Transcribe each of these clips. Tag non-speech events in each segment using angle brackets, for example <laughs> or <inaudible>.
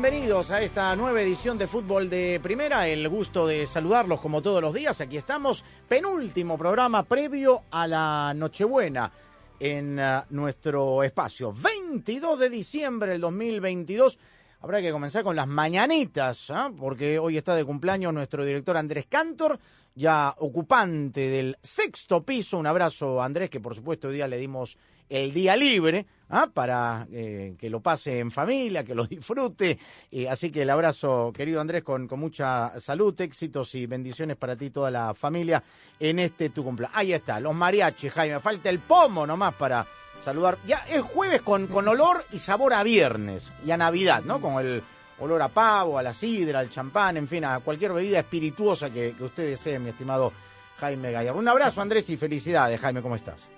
Bienvenidos a esta nueva edición de Fútbol de Primera. El gusto de saludarlos como todos los días. Aquí estamos, penúltimo programa previo a la Nochebuena en ah, nuestro espacio. 22 de diciembre del 2022. Habrá que comenzar con las mañanitas, ¿ah? porque hoy está de cumpleaños nuestro director Andrés Cantor, ya ocupante del sexto piso. Un abrazo, Andrés, que por supuesto hoy día le dimos el día libre ¿ah? para eh, que lo pase en familia, que lo disfrute. Eh, así que el abrazo, querido Andrés, con, con mucha salud, éxitos y bendiciones para ti y toda la familia en este tu cumpleaños. Ahí está, los mariachis, Jaime. Falta el pomo nomás para saludar. Ya es jueves con, con olor y sabor a viernes y a Navidad, ¿no? Con el olor a pavo, a la sidra, al champán, en fin, a cualquier bebida espirituosa que, que usted desee, mi estimado Jaime Gallardo. Un abrazo, Andrés, y felicidades. Jaime, ¿cómo estás?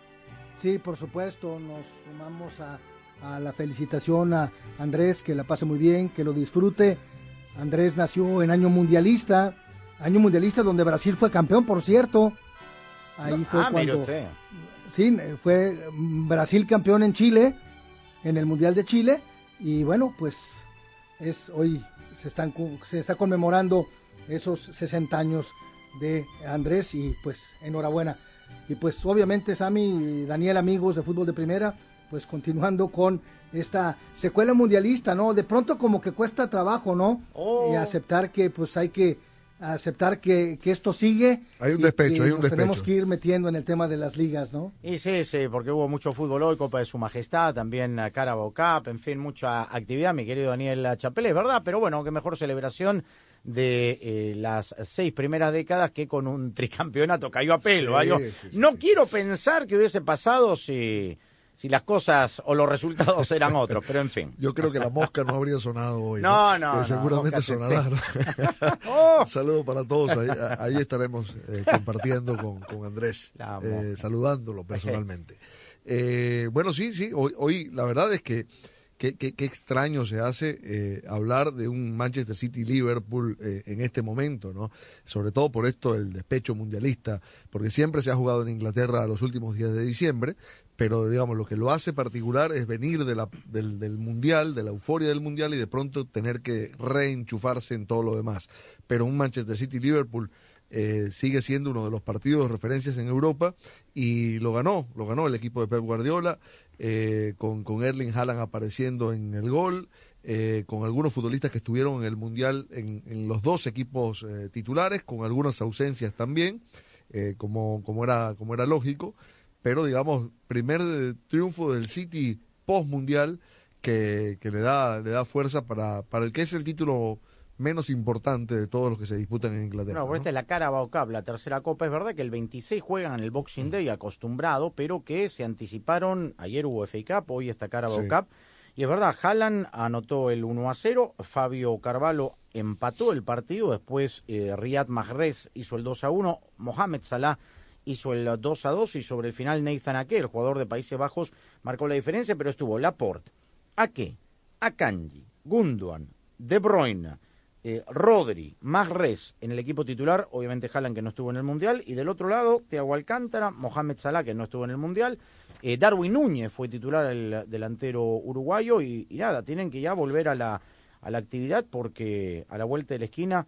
Sí, por supuesto, nos sumamos a, a la felicitación a Andrés, que la pase muy bien, que lo disfrute. Andrés nació en año mundialista, año mundialista donde Brasil fue campeón, por cierto. Ahí fue ah, mire cuando usted. sí, fue mm, Brasil campeón en Chile, en el Mundial de Chile, y bueno, pues es hoy se están se está conmemorando esos 60 años de Andrés y pues enhorabuena. Y pues obviamente Sammy y Daniel amigos de fútbol de primera, pues continuando con esta secuela mundialista, ¿no? De pronto como que cuesta trabajo, ¿no? Oh. Y aceptar que pues hay que aceptar que, que esto sigue. Hay un y despecho, que hay un nos tenemos que ir metiendo en el tema de las ligas, ¿no? Y sí, sí, porque hubo mucho fútbol hoy, Copa de Su Majestad, también eh, Carabao Cup, en fin, mucha actividad, mi querido Daniel Chapelé, ¿verdad? Pero bueno, qué mejor celebración de eh, las seis primeras décadas que con un tricampeonato cayó a pelo. Sí. Yo sí, sí, no sí. quiero pensar que hubiese pasado si, si las cosas o los resultados eran otros, pero en fin. <laughs> Yo creo que la mosca no habría sonado hoy. No, no, no, seguramente mosca sonará. <laughs> <laughs> ¡Oh! Un saludo para todos. Ahí, ahí estaremos eh, compartiendo con, con Andrés, eh, saludándolo personalmente. Eh, bueno, sí, sí. Hoy, hoy la verdad es que qué qué- qué extraño se hace eh, hablar de un Manchester City-Liverpool eh, en este momento, ¿no? Sobre todo por esto del despecho mundialista, porque siempre se ha jugado en Inglaterra los últimos días de diciembre, pero digamos lo que lo hace particular es venir de la, del, del mundial, de la euforia del mundial y de pronto tener que reenchufarse en todo lo demás. Pero un Manchester City-Liverpool eh, sigue siendo uno de los partidos de referencias en Europa y lo ganó, lo ganó el equipo de Pep Guardiola, eh, con, con Erling Haaland apareciendo en el gol, eh, con algunos futbolistas que estuvieron en el Mundial en, en los dos equipos eh, titulares, con algunas ausencias también, eh, como, como, era, como era lógico, pero digamos, primer triunfo del City post-mundial que, que le, da, le da fuerza para, para el que es el título menos importante de todos los que se disputan en Inglaterra. No, por ¿no? esta es la Carabao Cup, la tercera copa. Es verdad que el 26 juegan en el Boxing Day acostumbrado, pero que se anticiparon. Ayer hubo FA Cup, hoy está Carabao Sí. Cup. Y es verdad, Haaland anotó el 1 a 0, Fabio Carvalho empató el partido, después eh, Riyad Mahrez hizo el 2 a 1, Mohamed Salah hizo el 2 a 2 y sobre el final Nathan Ake, el jugador de Países Bajos, marcó la diferencia, pero estuvo Laporte, Ake, Akanji, Gundogan, De Bruyne, eh, Rodri, Mahrez en el equipo titular, obviamente Haaland que no estuvo en el Mundial, y del otro lado, Thiago Alcántara, Mohamed Salah que no estuvo en el Mundial, eh, Darwin Núñez fue titular el delantero uruguayo, y, y nada, tienen que ya volver a la, a la actividad porque a la vuelta de la esquina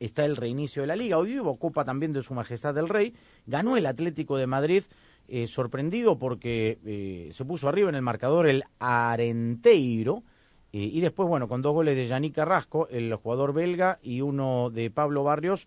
está el reinicio de la liga. Hoy hubo Copa también de Su Majestad del Rey, ganó el Atlético de Madrid, eh, sorprendido porque eh, se puso arriba en el marcador el Arenteiro, eh, y después, bueno, con dos goles de Yannick Carrasco, el jugador belga, y uno de Pablo Barrios,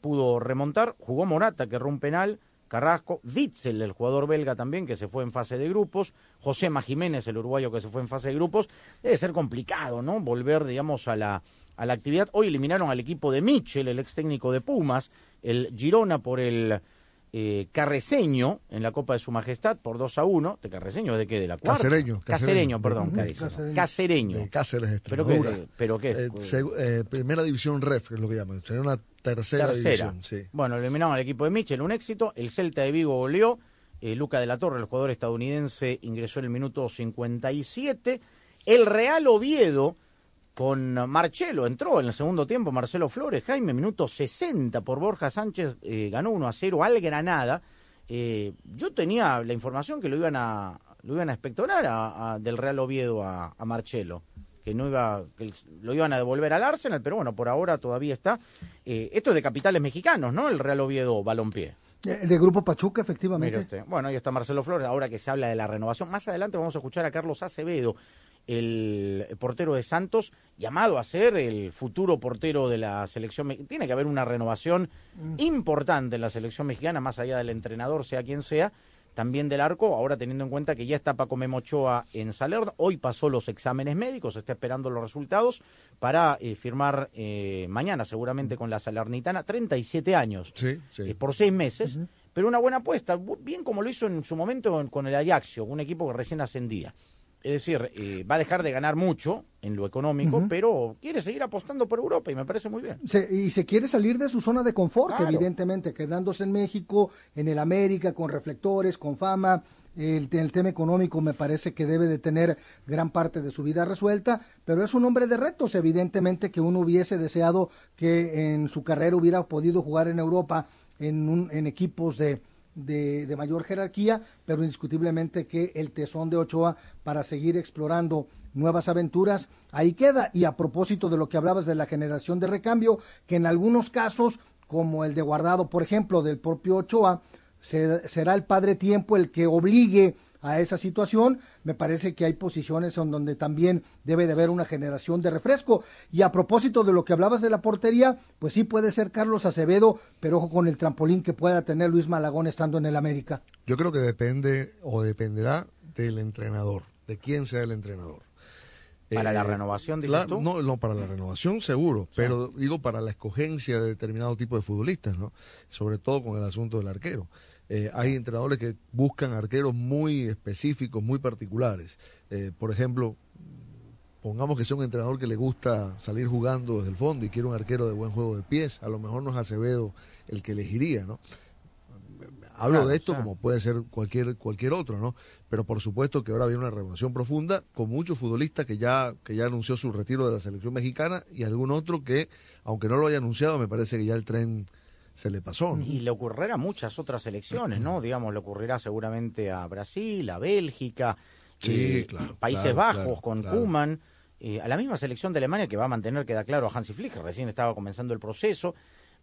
pudo remontar. Jugó Morata, que erró un penal. Carrasco, Witzel, el jugador belga también, que se fue en fase de grupos, José Jiménez, el uruguayo que se fue en fase de grupos, debe ser complicado, ¿no? Volver, digamos, a la, a la actividad. Hoy eliminaron al equipo de Michel, el ex técnico de Pumas, el Girona por el eh, Carreseño en la Copa de Su Majestad por 2 a 1. ¿De Carreseño de qué? ¿De la cuarta? Cacereño. Cacereño, perdón. Cacereño. Cacereño. Cáceres, ¿Pero qué? ¿Pero qué? Eh, eh, primera división ref, es lo que llaman. Sería una tercera, Tercera. división. Sí. Bueno, eliminaron al equipo de Michel, un éxito. El Celta de Vigo goleó. Eh, Luca de la Torre, el jugador estadounidense, ingresó en el minuto 57. El Real Oviedo con Marcelo entró en el segundo tiempo. Marcelo Flores, Jaime, minuto 60 por Borja Sánchez, eh, ganó 1 a 0 al Granada. Eh, yo tenía la información que lo iban a, lo iban a espectorar a- a- del Real Oviedo a, a Marcelo que no iba que lo iban a devolver al Arsenal, pero bueno, por ahora todavía está. Eh, esto es de capitales mexicanos, ¿no? El Real Oviedo Balompié. Eh, De Grupo Pachuca, Mire efectivamente. usted. Bueno, ahí está Marcelo Flores, ahora que se habla de la renovación. Más adelante vamos a escuchar a Carlos Acevedo, el portero de Santos, llamado a ser el futuro portero de la selección. me- Tiene que haber una renovación importante en la selección mexicana, más allá del entrenador, sea quien sea. También del arco, ahora teniendo en cuenta que ya está Paco Memochoa en Salerno, hoy pasó los exámenes médicos, está esperando los resultados para eh, firmar eh, mañana seguramente con la Salernitana, 37 años Sí, sí. eh, por seis meses, pero una buena apuesta, bien como lo hizo en su momento en- con el Ajaxio, un equipo que recién ascendía. Es decir, eh, va a dejar de ganar mucho en lo económico, pero quiere seguir apostando por Europa y me parece muy bien. Se- y se quiere salir de su zona de confort, Claro. evidentemente, quedándose en México, en el América, con reflectores, con fama. El, el tema económico me parece que debe de tener gran parte de su vida resuelta, pero es un hombre de retos, evidentemente, que uno hubiese deseado que en su carrera hubiera podido jugar en Europa en, un- en equipos de, de, mayor jerarquía, pero indiscutiblemente que el tesón de Ochoa para seguir explorando nuevas aventuras, ahí queda. Y a propósito de lo que hablabas de la generación de recambio, que en algunos casos, como el de Guardado, por ejemplo, del propio Ochoa, se- será el padre tiempo el que obligue a esa situación. Me parece que hay posiciones en donde también debe de haber una generación de refresco. Y a propósito de lo que hablabas de la portería, pues sí puede ser Carlos Acevedo, pero ojo con el trampolín que pueda tener Luis Malagón estando en el América. Yo creo que depende o dependerá del entrenador, de quién sea el entrenador. Para la Eh, renovación, dices tú. No, no, para la renovación seguro, pero digo para la escogencia de determinado tipo de futbolistas, ¿no? Sobre todo con el asunto del arquero. Eh, hay entrenadores que buscan arqueros muy específicos, muy particulares. Eh, por ejemplo, pongamos que sea un entrenador que le gusta salir jugando desde el fondo y quiere un arquero de buen juego de pies, a lo mejor no es Acevedo el que elegiría, ¿no? Hablo Claro, de esto como puede ser cualquier cualquier otro, ¿no? Pero por supuesto que ahora viene una renovación profunda con muchos futbolistas que ya que ya anunció su retiro de la selección mexicana y algún otro que aunque no lo haya anunciado me parece que ya el tren se le pasó, ¿no? Y le ocurrirá a muchas otras selecciones, ¿no? Digamos, le ocurrirá seguramente a Brasil, a Bélgica, Sí, eh, claro, Países claro, Bajos claro, con. Kuman, a la misma selección de Alemania que va a mantener, queda claro, a Hansi Flick, recién estaba comenzando el proceso.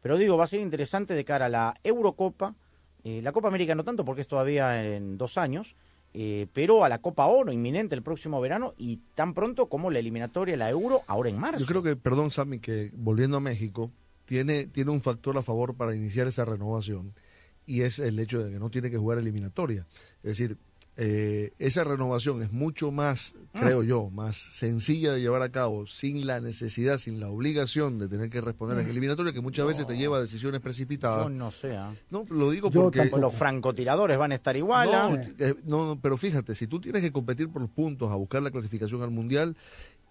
Pero digo, va a ser interesante de cara a la Eurocopa, eh, la Copa América no tanto porque es todavía en dos años, eh, pero a la Copa Oro inminente el próximo verano y tan pronto como la eliminatoria, la Euro, ahora en marzo. Yo creo que, perdón Sammy, que volviendo a México, tiene, tiene un factor a favor para iniciar esa renovación y es el hecho de que no tiene que jugar eliminatoria. Es decir, eh, esa renovación es mucho más, Ah. creo yo, más sencilla de llevar a cabo sin la necesidad, sin la obligación de tener que responder en eliminatoria, que muchas veces te lleva a decisiones Yo precipitadas. no sé. ¿ah? No, lo digo Yo porque... tampoco. Los francotiradores van a estar igual. ¿ah? No, eh, no, no, pero fíjate, si tú tienes que competir por los puntos, a buscar la clasificación al mundial,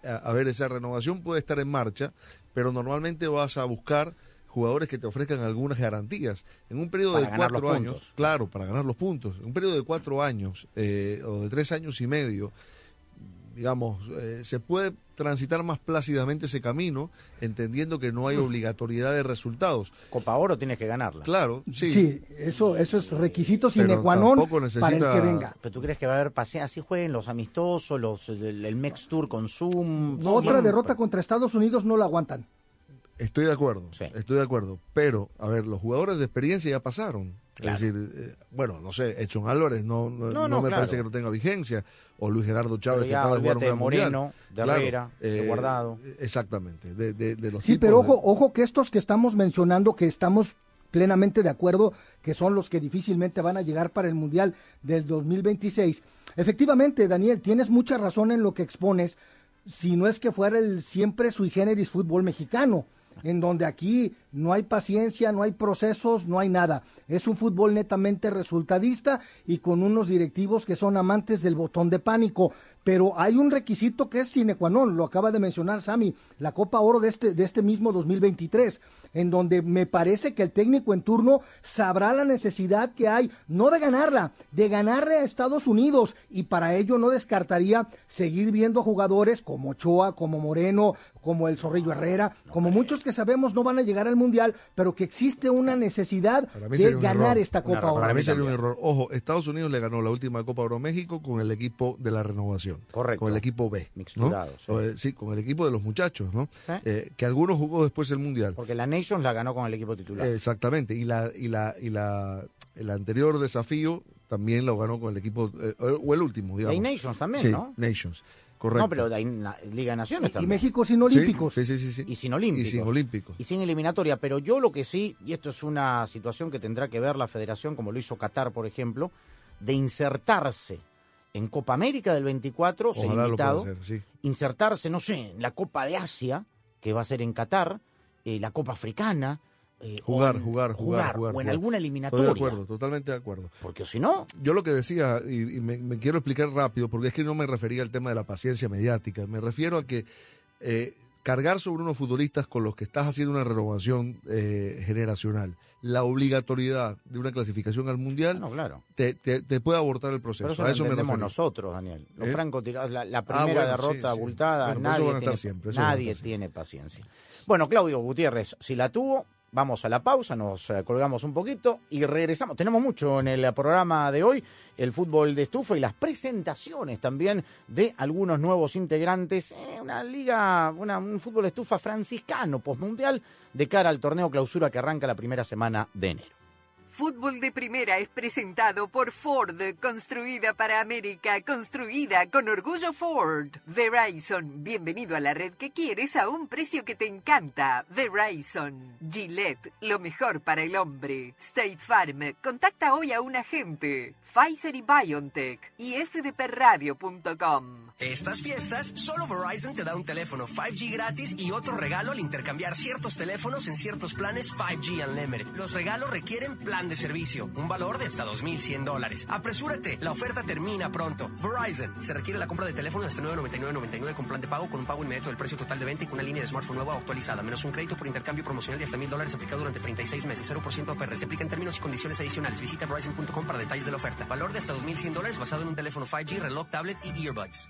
a, a ver, esa renovación puede estar en marcha, pero normalmente vas a buscar jugadores que te ofrezcan algunas garantías. En un periodo Para de cuatro años, puntos. claro, para ganar los puntos. En un periodo de cuatro años eh, o de tres años y medio, digamos, eh, se puede transitar más plácidamente ese camino, entendiendo que no hay obligatoriedad de resultados. Copa Oro tienes que ganarla. Claro, sí. Sí, eso, eso es requisito sine Pero qua non necesita- para el que venga. Pero tú crees que va a haber pasea así jueguen los amistosos, los el, el Mex Tour con Zoom. Otra Siempre. derrota contra Estados Unidos no la aguantan. Estoy de acuerdo, Sí. estoy de acuerdo. Pero, a ver, los jugadores de experiencia ya pasaron. Claro. Es decir, eh, bueno, no sé, Edson Álvarez no, no, No, no no, me claro. parece que no tenga vigencia. O Luis Gerardo Chávez, que acaba de jugar un de. Moreno, de Claro, Herrera, de eh, Guardado. Exactamente, de, de, de los Sí, tipos pero de- ojo, ojo que estos que estamos mencionando, que estamos plenamente de acuerdo, que son los que difícilmente van a llegar para el Mundial del 2026. Efectivamente, Daniel, tienes mucha razón en lo que expones, si no es que fuera el siempre sui generis fútbol mexicano, en donde aquí no hay paciencia, no hay procesos, no hay nada. Es un fútbol netamente resultadista y con unos directivos que son amantes del botón de pánico. Pero hay un requisito que es sine qua non, lo acaba de mencionar Sami, la Copa Oro de este, de este mismo 2023, en donde me parece que el técnico en turno sabrá la necesidad que hay, no de ganarla, de ganarle a Estados Unidos, y para ello no descartaría seguir viendo jugadores como Ochoa, como Moreno, como el Zorrillo Herrera, como muchos que sabemos no van a llegar al Mundial, pero que existe una necesidad de un ganar error. esta Copa. Oro. Para mí sería un error. Ojo, Estados Unidos le ganó la última Copa Oro México con el equipo de la renovación. Correcto. Con el equipo B. ¿no? Mixturado, sí. Eh, con el equipo de los muchachos, ¿no? Sí. Eh, que algunos jugó después el Mundial. Porque la Nations la ganó con el equipo titular. Eh, Exactamente. Y la y la y la el anterior desafío también lo ganó con el equipo eh, o el último, digamos. Hay Nations también, Sí, ¿no? Nations. Correcto. No, pero hay na- Liga de Naciones Y también. México sin olímpicos. Sí, sí, sí, sí. Y sin olímpicos. Y sin olímpicos. y sin eliminatoria. Pero yo lo que sí, y esto es una situación que tendrá que ver la federación, como lo hizo Qatar, por ejemplo, de insertarse en Copa América del 24, ser Ojalá invitado, pueda hacer, sí. insertarse, no sé, en la Copa de Asia, que va a ser en Qatar, eh, la Copa Africana. Eh, Jugar, en- jugar, jugar, jugar, O en alguna Estoy eliminatoria. de acuerdo, totalmente de acuerdo. Porque si no, Yo lo que decía, y, y me, me quiero explicar rápido, porque es que no me refería al tema de la paciencia mediática, me refiero a que eh, cargar sobre unos futbolistas con los que estás haciendo una renovación eh, generacional, la obligatoriedad de una clasificación al Mundial, no, claro. te, te- te puede abortar el proceso. Pero eso a lo eso entendemos nosotros, Daniel. Los francotirados, la, la Ah, primera bueno, derrota sí, sí. abultada, Bueno, nadie, tiene, siempre, nadie tiene paciencia. Bueno, Claudio Gutiérrez, si la tuvo, vamos a la pausa, nos eh, colgamos un poquito y regresamos. Tenemos mucho en el programa de hoy, el fútbol de estufa y las presentaciones también de algunos nuevos integrantes. eh, una liga, una- un fútbol de estufa franciscano, postmundial, de cara al torneo clausura que arranca la primera semana de enero. Fútbol de Primera es presentado por Ford, construida para América, construida con orgullo Ford. Verizon, bienvenido a la red que quieres a un precio que te encanta. Verizon. Gillette, lo mejor para el hombre. State Farm, contacta hoy a un agente. Pfizer y BioNTech y fdpradio.com. Estas fiestas, solo Verizon te da un teléfono 5G gratis y otro regalo al intercambiar ciertos teléfonos en ciertos planes 5G Unlimited. Los regalos requieren plan de servicio, un valor de hasta 2.100 dólares. Apresúrate, la oferta termina pronto. Verizon, se requiere la compra de teléfono hasta 999.99 con plan de pago con un pago inmediato del precio total de venta y con una línea de smartphone nueva actualizada, menos un crédito por intercambio promocional de hasta 1.000 dólares aplicado durante 36 meses, 0% APR. Se aplica en términos y condiciones adicionales. Visita Verizon.com para detalles de la oferta. Valor de hasta 2.100 dólares basado en un teléfono 5G, reloj, tablet y earbuds.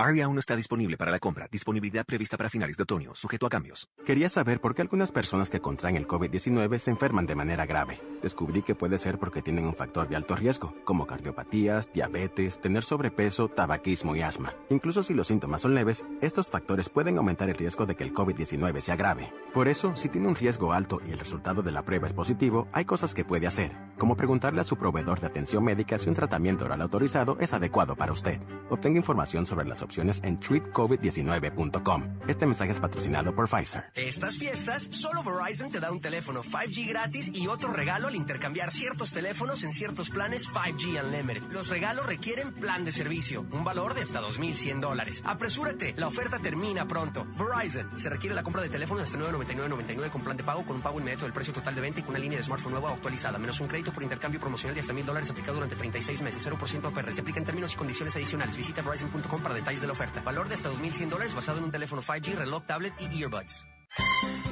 Aria aún no está disponible para la compra. Disponibilidad prevista para finales de otoño, sujeto a cambios. Quería saber por qué algunas personas que contraen el COVID-19 se enferman de manera grave. descubrí que puede ser porque tienen un factor de alto riesgo, como cardiopatías, diabetes, tener sobrepeso, tabaquismo y asma. Incluso si los síntomas son leves, estos factores pueden aumentar el riesgo de que el COVID-19 se agrave. Por eso, si tiene un riesgo alto y el resultado de la prueba es positivo, hay cosas que puede hacer, como preguntarle a su proveedor de atención médica si un tratamiento oral autorizado es adecuado para usted. Obtenga información sobre las opciones en treatcovid19.com. Este mensaje es patrocinado por Pfizer. Estas fiestas, solo Verizon te da un teléfono 5G gratis y otro regalo al intercambiar ciertos teléfonos en ciertos planes 5G Unlimited. Los regalos requieren plan de servicio, un valor de hasta 2.100 dólares. Apresúrate, la oferta termina pronto. Verizon, se requiere la compra de teléfono hasta 999.99 con plan de pago con un pago inmediato del precio total de venta y con una línea de smartphone nueva actualizada, menos un crédito por intercambio promocional de hasta 1.000 dólares aplicado durante 36 meses, 0% APR. Se aplica en términos y condiciones adicionales. Visita Verizon.com para detalles de la oferta. Valor de hasta 2.100 dólares basado en un teléfono 5G, reloj, tablet y earbuds.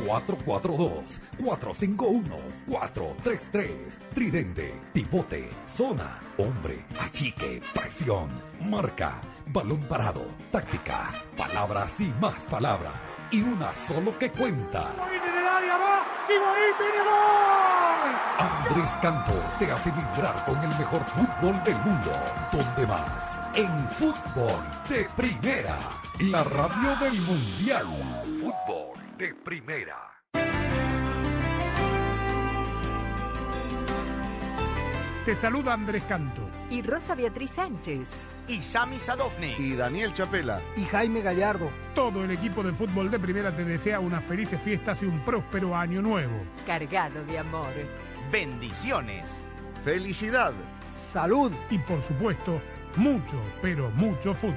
442-451-433. Tridente, pivote, zona, hombre, achique, presión, marca, balón parado, táctica, palabras y más palabras. Y una solo que cuenta. Andrés Cantor te hace vibrar con el mejor fútbol del mundo. ¿Dónde más? En fútbol de primera. La radio del mundial. Fútbol de primera. Te saluda Andrés Canto. Y Rosa Beatriz Sánchez. Y Sami Sadovni. Y Daniel Chapela. Y Jaime Gallardo. Todo el equipo de fútbol de primera te desea unas felices fiestas y un próspero año nuevo. Cargado de amor. Bendiciones. Felicidad. Salud. Y por supuesto, mucho, pero mucho fútbol.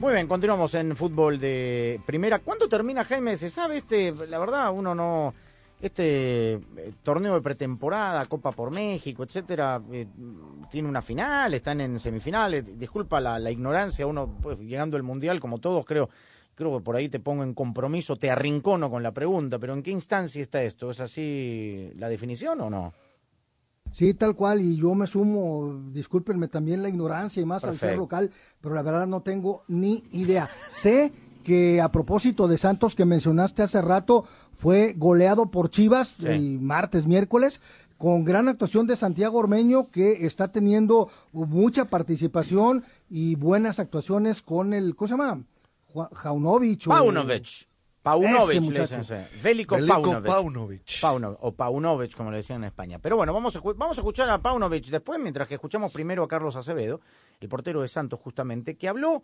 Muy bien, continuamos en fútbol de primera. ¿Cuándo termina Jaime? ¿Se sabe este? La verdad, uno no. Este eh, torneo de pretemporada, Copa por México, etcétera, eh, tiene una final, están en semifinales. Disculpa la, la ignorancia, uno pues, llegando al mundial, como todos, creo, creo que por ahí te pongo en compromiso, te arrincono con la pregunta, pero ¿en qué instancia está esto? ¿Es así la definición o no? Sí, tal cual, y yo me sumo, discúlpenme también la ignorancia y más al ser local, pero la verdad no tengo ni idea. Sé que a propósito de Santos que mencionaste hace rato, fue goleado por Chivas Sí. el martes, miércoles, con gran actuación de Santiago Ormeño, que está teniendo mucha participación y buenas actuaciones con el, ¿cómo se llama? Ju- Jaunovic. Paunovic. Le. Veliko Veliko Paunovic. Paunovic. Pauno- o Paunovic, como le decían en España. Pero bueno, vamos a, vamos a escuchar a Paunovic después, mientras que escuchamos primero a Carlos Acevedo, el portero de Santos justamente, que habló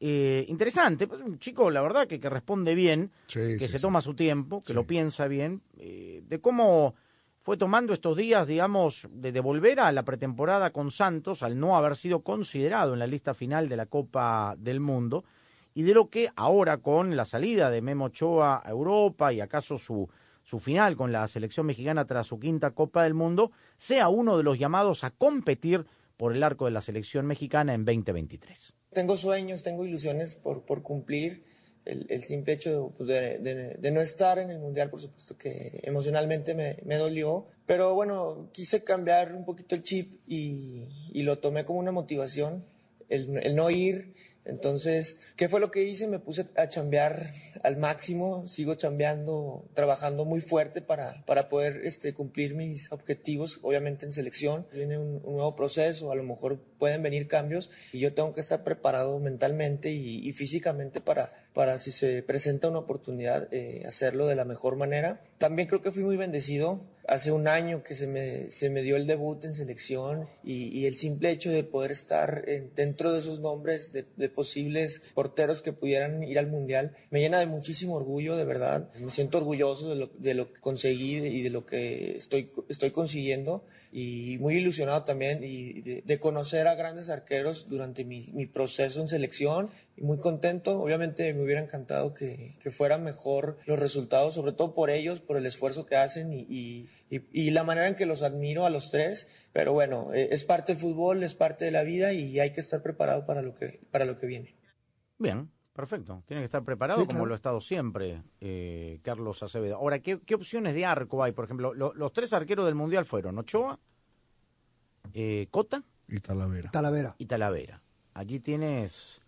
eh, interesante, pues, un chico, la verdad, que, que responde bien, Sí, que sí, se sí. toma su tiempo, que lo piensa bien, eh, de cómo fue tomando estos días, digamos, de, de volver a la pretemporada con Santos, al no haber sido considerado en la lista final de la Copa del Mundo, y de lo que ahora con la salida de Memo Ochoa a Europa y acaso su, su final con la selección mexicana tras su quinta Copa del Mundo, sea uno de los llamados a competir por el arco de la selección mexicana en 2023. Tengo sueños, tengo ilusiones por, por cumplir. El, simple hecho pues, de, de- de no estar en el Mundial, por supuesto que emocionalmente me, me dolió. Pero bueno, quise cambiar un poquito el chip y, y lo tomé como una motivación, el, el no ir. Entonces, ¿qué fue lo que hice? Me puse a chambear al máximo, sigo chambeando, trabajando muy fuerte para, para poder este, cumplir mis objetivos, obviamente en selección. Viene un, nuevo proceso, a lo mejor pueden venir cambios y yo tengo que estar preparado mentalmente y físicamente para, para si se presenta una oportunidad, eh, hacerlo de la mejor manera. También creo que fui muy bendecido. hace un año que se me, se me dio el debut en selección y, el simple hecho de poder estar en- dentro de esos nombres de, posibles porteros que pudieran ir al Mundial me llena de muchísimo orgullo, de verdad. Me siento orgulloso de lo, de lo que conseguí y de lo que estoy, estoy consiguiendo y muy ilusionado también y de, conocer a grandes arqueros durante mi proceso en selección y muy contento. Obviamente me hubiera encantado que, que fueran mejor los resultados, sobre todo por ellos, por el esfuerzo que hacen y, y, y- y la manera en que los admiro a los tres. Pero bueno, eh, es parte del fútbol, es parte de la vida y hay que estar preparado para lo que, para lo que viene. Bien, perfecto. Tiene que estar preparado Sí, como lo ha estado siempre eh, Carlos Acevedo. Ahora, ¿qué, qué opciones de arco hay? Por ejemplo, lo- los tres arqueros del Mundial fueron Ochoa, eh, Cota Y Talavera. Talavera. y Talavera. Allí tienes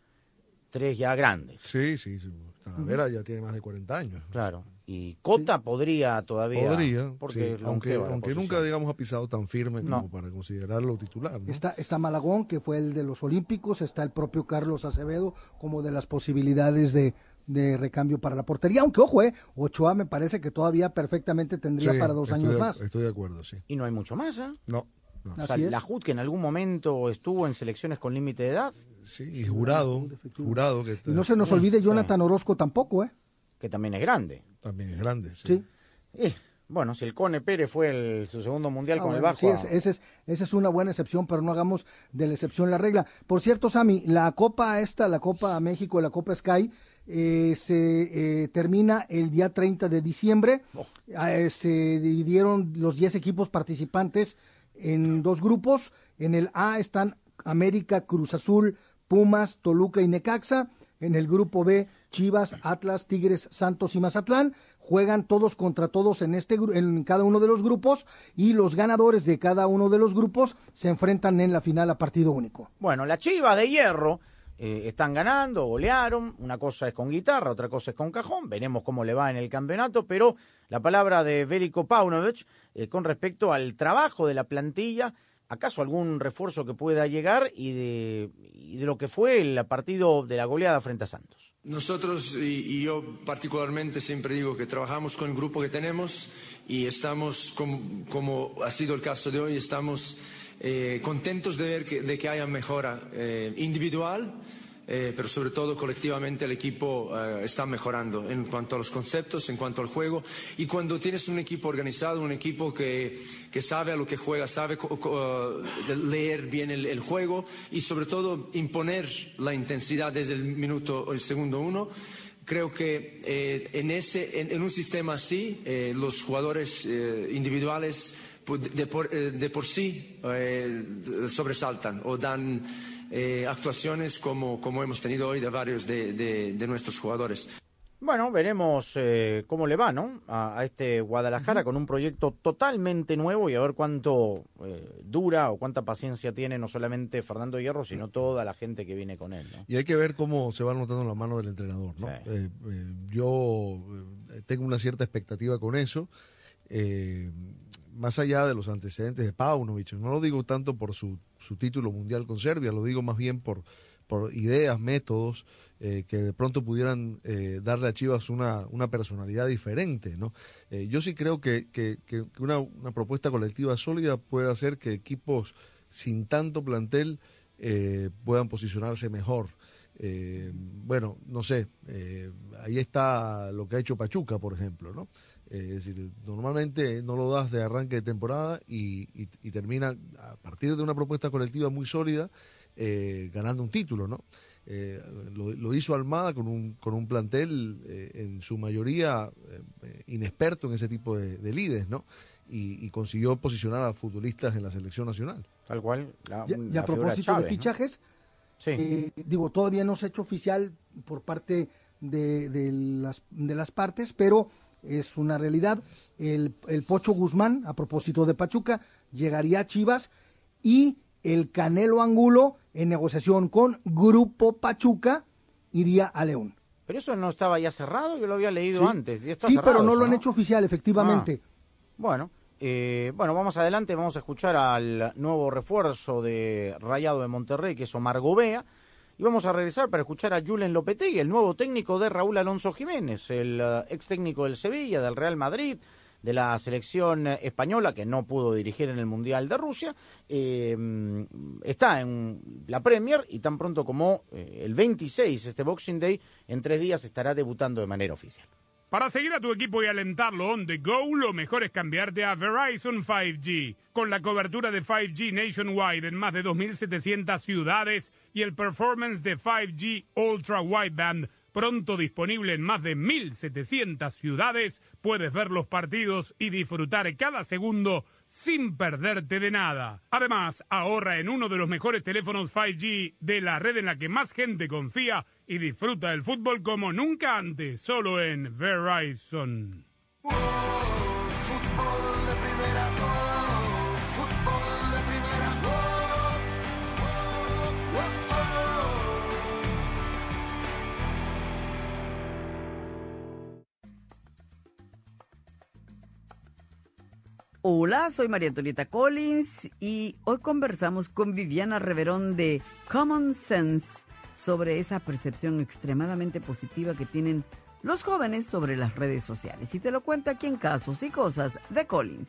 tres ya grandes. Sí, sí, sí. Talavera ya tiene más de 40 años. Claro. Y Cota podría todavía. Podría, porque sí, aunque, nunca, digamos, ha pisado tan firme No. como para considerarlo titular. ¿no? Está, está Malagón, que fue el de los Olímpicos, está el propio Carlos Acevedo como de las posibilidades de, de recambio para la portería, aunque ojo, eh, Ochoa me parece que todavía perfectamente tendría Sí, para dos años de- más. Estoy de acuerdo, sí. Y no hay mucho más, ¿eh? No, no. O sea, Así es. la JUT que en algún momento estuvo en selecciones con límite de edad, Sí, y jurado, jurado que Y no se nos olvide Jonathan Orozco tampoco, ¿eh? que también es grande. también es grande. Sí. Sí. Eh, bueno, si el Cone Pérez fue el- su segundo mundial Ah, con el Bajo. sí, es- esa es, esa es una buena excepción, pero no hagamos de la excepción la regla. Por cierto, Sami, la Copa esta, la Copa México, la Copa Sky, eh, se eh, termina el día 30 de diciembre. Eh, se dividieron los 10 equipos participantes en dos grupos. En el A están América, Cruz Azul, Pumas, Toluca y Necaxa. En el grupo B, Chivas, Atlas, Tigres, Santos y Mazatlán juegan todos contra todos en este en cada uno de los grupos y los ganadores de cada uno de los grupos se enfrentan en la final a partido único. Bueno, las Chivas de Hierro eh, están ganando, golearon. Una cosa es con guitarra, otra cosa es con cajón. Veremos cómo le va en el campeonato, pero la palabra de Veliko Paunovic eh, con respecto al trabajo de la plantilla. ¿Acaso algún refuerzo que pueda llegar y de, lo que fue el partido de la goleada frente a Santos? Nosotros y, yo particularmente siempre digo que trabajamos con el grupo que tenemos y estamos, como, como ha sido el caso de hoy, estamos eh, contentos de ver que, de que haya mejora eh, individual, eh, pero sobre todo colectivamente el equipo eh, está mejorando en cuanto a los conceptos, en cuanto al juego. Y cuando tienes un equipo organizado, un equipo que, que sabe a lo que juega, sabe eh, leer bien el, juego y sobre todo imponer la intensidad desde el minuto, el segundo uno, Creo que eh, en, ese, en, en un sistema así, eh, los jugadores eh, individuales pu- de por, de por sí sobresaltan o dan eh, actuaciones como, como hemos tenido hoy de varios de, de- de nuestros jugadores. Bueno, veremos eh, cómo le va, ¿no? A, a este Guadalajara con un proyecto totalmente nuevo y a ver cuánto eh, dura o cuánta paciencia tiene no solamente Fernando Hierro, sino toda la gente que viene con él, ¿no? Y hay que ver cómo se va notando la mano del entrenador, ¿no? Sí. Eh, eh, yo tengo una cierta expectativa con eso, eh, más allá de los antecedentes de Paunovic. No lo digo tanto por su, su título mundial con Serbia, lo digo más bien por, por ideas, métodos eh, que de pronto pudieran eh, darle a Chivas una, una personalidad diferente, ¿no? Eh, yo sí creo que, que- que una, una propuesta colectiva sólida puede hacer que equipos sin tanto plantel eh, puedan posicionarse mejor. Bueno, no sé, ahí está lo que ha hecho Pachuca, por ejemplo, ¿no? Eh, es decir, normalmente no lo das de arranque de temporada y, y- y termina a partir de una propuesta colectiva muy sólida eh, ganando un título, ¿no? Eh, lo, lo hizo Almada con un, con un plantel eh, en su mayoría inexperto en ese tipo de, de lides, ¿no? Y, y consiguió posicionar a futbolistas en la selección nacional. Tal cual. La, Y, y a propósito de fichajes, eh, digo, todavía no se ha hecho oficial por parte de, de las, de las partes, pero es una realidad. El, el Pocho Guzmán, a propósito de Pachuca, llegaría a Chivas y el Canelo Angulo, en negociación con Grupo Pachuca, iría a León. Pero eso no estaba ya cerrado, yo lo había leído Sí. antes. está Sí, cerrado pero no eso, lo han hecho oficial, efectivamente. Ah, bueno, eh, bueno, vamos adelante, vamos a escuchar al nuevo refuerzo de Rayado de Monterrey, que es Omar Gobea, y vamos a regresar para escuchar a Julen Lopetegui, el nuevo técnico de Raúl Alonso Jiménez, el eh, ex técnico del Sevilla, del Real Madrid, de la selección española, que no pudo dirigir en el Mundial de Rusia, eh, está en la Premier y tan pronto como eh, el 26, este Boxing Day, en tres días estará debutando de manera oficial. Para seguir a tu equipo y alentarlo on the go, lo mejor es cambiarte a Verizon 5G. Con la cobertura de 5G nationwide en más de 2.700 ciudades y el performance de 5G Ultra Wideband pronto disponible en más de 1.700 ciudades, puedes ver los partidos y disfrutar cada segundo sin perderte de nada. Además, ahorra en uno de los mejores teléfonos 5G de la red en la que más gente confía y disfruta del fútbol como nunca antes, solo en Verizon. Hola, soy María Antonieta Collins y hoy conversamos con Viviana Reverón de Common Sense sobre esa percepción extremadamente positiva que tienen los jóvenes sobre las redes sociales. Y te lo cuento aquí en Casos y Cosas de Collins.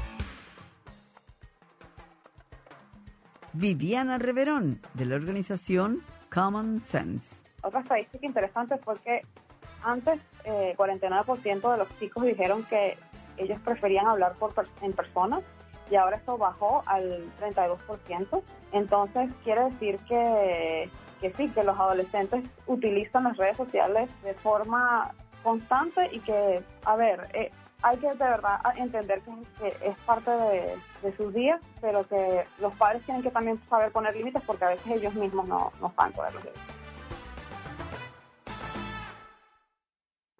Viviana Reverón, de la organización Common Sense. Otra estadística interesante fue que antes eh, 49% de los chicos dijeron que ellos preferían hablar por en persona y ahora esto bajó al 32%. Entonces quiere decir que, que sí, que los adolescentes utilizan las redes sociales de forma constante y que, a ver, eh, hay que de verdad entender que, es parte de, sus días, pero que los padres tienen que también saber poner límites porque a veces ellos mismos no, no saben ponerlos.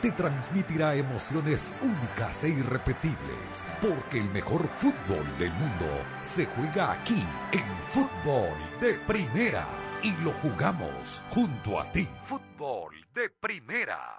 te transmitirá emociones únicas e irrepetibles, porque el mejor fútbol del mundo se juega aquí, en fútbol de primera, y lo jugamos junto a ti. Fútbol de primera.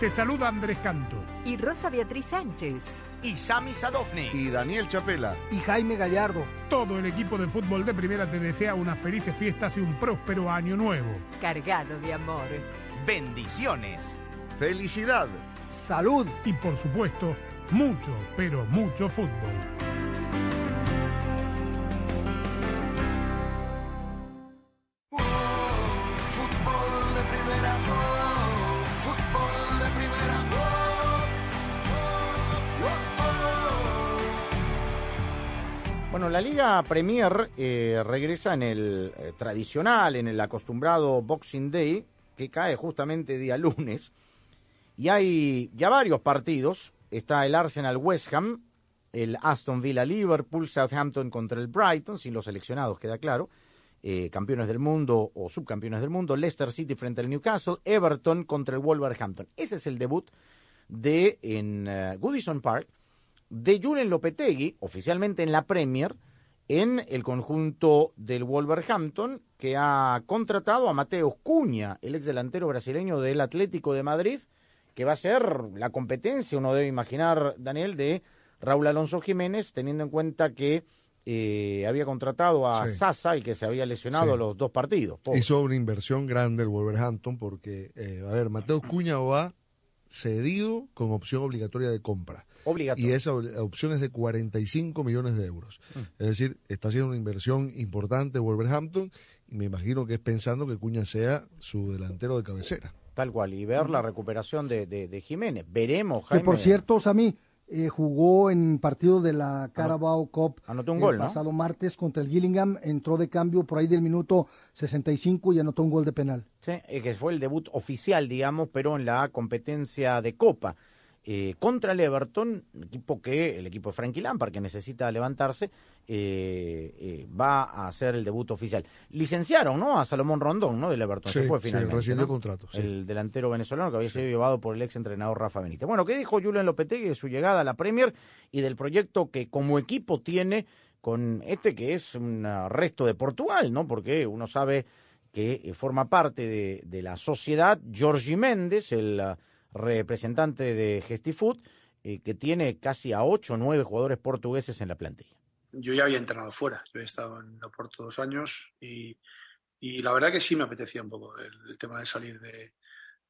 Te saluda Andrés Canto. Y Rosa Beatriz Sánchez. Y Sami Sadovni. Y Daniel Chapela. Y Jaime Gallardo. Todo el equipo de fútbol de primera te desea unas felices fiestas y un próspero año nuevo. Cargado de amor. Bendiciones. Felicidad. Salud. Y por supuesto, mucho, pero mucho fútbol. Fútbol la Liga Premier eh, regresa en el eh, tradicional, en el acostumbrado Boxing Day, que cae justamente día lunes. Y hay ya varios partidos. Está el Arsenal West Ham, el Aston Villa Liverpool, Southampton contra el Brighton, sin los seleccionados, queda claro. Eh, campeones del mundo o subcampeones del mundo, Leicester City frente al Newcastle, Everton contra el Wolverhampton. Ese es el debut de en eh, Goodison Park de Julen Lopetegui, oficialmente en la Premier, en el conjunto del Wolverhampton, que ha contratado a Mateus Cuña, el ex delantero brasileño del Atlético de Madrid, que va a ser la competencia, uno debe imaginar, Daniel, de Raúl Alonso Jiménez, teniendo en cuenta que eh, había contratado a Sí. Sasa y que se había lesionado Sí. los dos partidos. Pobre. Hizo una inversión grande el Wolverhampton porque, eh, a ver, Mateo Cuña va cedido con opción obligatoria de compra. Obligatorio. Y esa opción es de 45 millones de euros. Es decir, está haciendo una inversión importante Wolverhampton y me imagino que es pensando que Cuña sea su delantero de cabecera. Tal cual, y ver la recuperación de, de- de Jiménez. Veremos, Que Jaime. por cierto, Sammy, eh, jugó en partido de la Carabao Cup Anotó un el gol, ¿no? pasado martes contra el Gillingham, entró de cambio por ahí del minuto 65 y anotó un gol de penal. Sí, que fue el debut oficial, digamos, pero en la competencia de Copa. Eh, contra el Everton, equipo que, el equipo de Frankie Lampard, que necesita levantarse, eh, eh, va a hacer el debut oficial. Licenciaron, ¿no? A Salomón Rondón, ¿no? Del Everton. Se Sí, fue sí, finalmente. rescindió ¿no? contrato, sí. El delantero venezolano que había sido llevado por el ex entrenador Rafa Benítez. Bueno, ¿qué dijo Julián Lopetegui de su llegada a la Premier y del proyecto que como equipo tiene con este que es un resto de Portugal, ¿no? Porque uno sabe que eh, forma parte de, de la sociedad Jorge Méndez, el representante de Gestifood, eh, que tiene casi a ocho o nueve jugadores portugueses en la plantilla. yo ya había entrenado fuera. Yo he estado en Oporto dos años y, y la verdad que sí me apetecía un poco el, tema de salir de,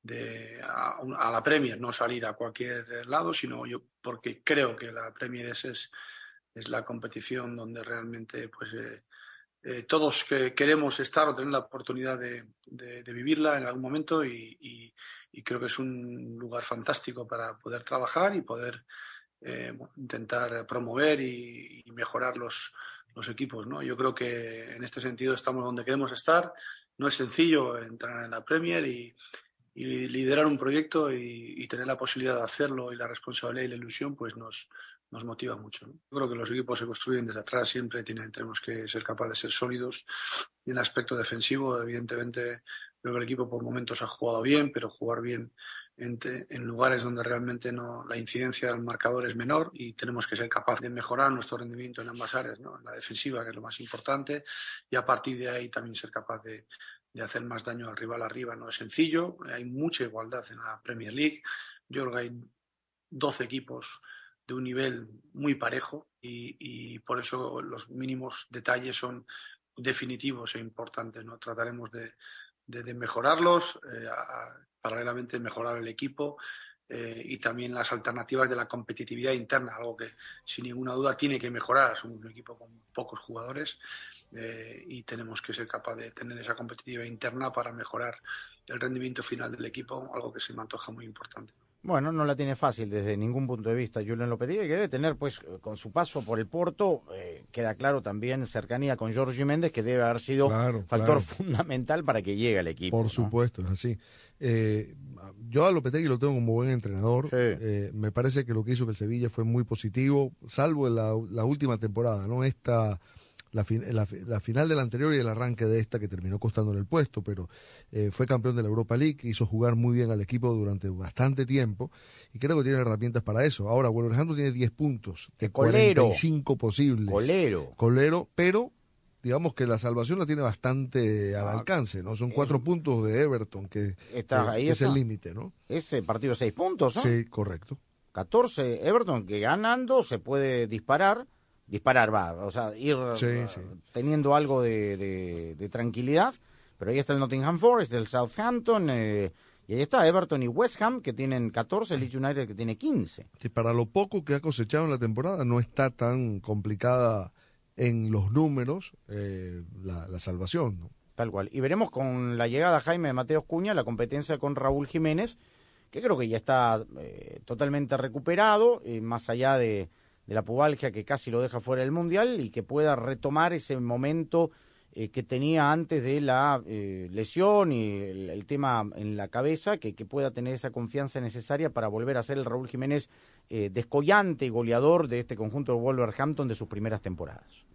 de a, la Premier, no salir a cualquier lado, sino yo porque creo que la Premier es, es, la competición donde realmente pues eh, eh, todos que queremos estar o tener la oportunidad de, de- vivirla en algún momento y- y creo que es un lugar fantástico para poder trabajar y poder eh, intentar promover y, mejorar los, los equipos. ¿no? Yo creo que en este sentido estamos donde queremos estar. No es sencillo entrar en la Premier y, y liderar un proyecto y, y tener la posibilidad de hacerlo y la responsabilidad y la ilusión, pues nos, nos motiva mucho. Yo creo que los equipos se construyen desde atrás, siempre tienen, tenemos que ser capaces de ser sólidos. Y en el aspecto defensivo, evidentemente, creo que el equipo por momentos ha jugado bien, pero jugar bien en, lugares donde realmente no, la incidencia del marcador es menor y tenemos que ser capaces de mejorar nuestro rendimiento en ambas áreas, ¿no? en la defensiva, que es lo más importante, y a partir de ahí también ser capaz de, de hacer más daño al rival arriba. No es sencillo, hay mucha igualdad en la Premier League. Yo creo que hay 12 equipos de un nivel muy parejo y, y por eso los mínimos detalles son definitivos e importantes. ¿no? Trataremos de, de- mejorarlos, eh, paralelamente mejorar el equipo eh, y también las alternativas de la competitividad interna, algo que sin ninguna duda tiene que mejorar. Somos un equipo con pocos jugadores eh, y tenemos que ser capaz de tener esa competitividad interna para mejorar el rendimiento final del equipo, algo que se me antoja muy importante. Bueno, no la tiene fácil desde ningún punto de vista Julián Lopetegui, que debe tener, pues, con su paso por el Porto, eh, queda claro también cercanía con Jorge Méndez, que debe haber sido Claro, factor claro. fundamental para que llegue al equipo. Por ¿no? supuesto, es así. Eh, yo a Lopetegui lo tengo como buen entrenador. Eh, me parece que lo que hizo que el Sevilla fue muy positivo, salvo en la, la última temporada, ¿no? Esta, la, la, la final de la anterior y el arranque de esta que terminó costándole el puesto, pero eh, fue campeón de la Europa League, hizo jugar muy bien al equipo durante bastante tiempo y creo que tiene herramientas para eso. Ahora, Wolverhampton tiene 10 puntos de colero. 45 posibles. Colero. Colero, pero digamos que la salvación la tiene bastante al alcance, ¿no? Son cuatro puntos de Everton, que, Está ahí que es el límite, ¿no? Ese partido de seis puntos, ¿no? Sí, correcto. 14, Everton, que ganando se puede disparar, disparar va, o sea, ir Sí, sí. teniendo algo de, de- de tranquilidad, pero ahí está el Nottingham Forest, el Southampton, eh, y ahí está Everton y West Ham, que tienen 14, el Leeds United que tiene 15. Que para lo poco que ha cosechado en la temporada no está tan complicada en los números eh, la, la salvación, ¿no? Tal cual. Y veremos con la llegada, Jaime, de Mateos Cuña, la competencia con Raúl Jiménez, que creo que ya está eh, totalmente recuperado, más allá de, de la pubalgia que casi lo deja fuera del Mundial y que pueda retomar ese momento eh, que tenía antes de la eh, lesión y el, tema en la cabeza, que, que, pueda tener esa confianza necesaria para volver a ser el Raúl Jiménez eh, descollante y goleador de este conjunto de Wolverhampton de sus primeras temporadas.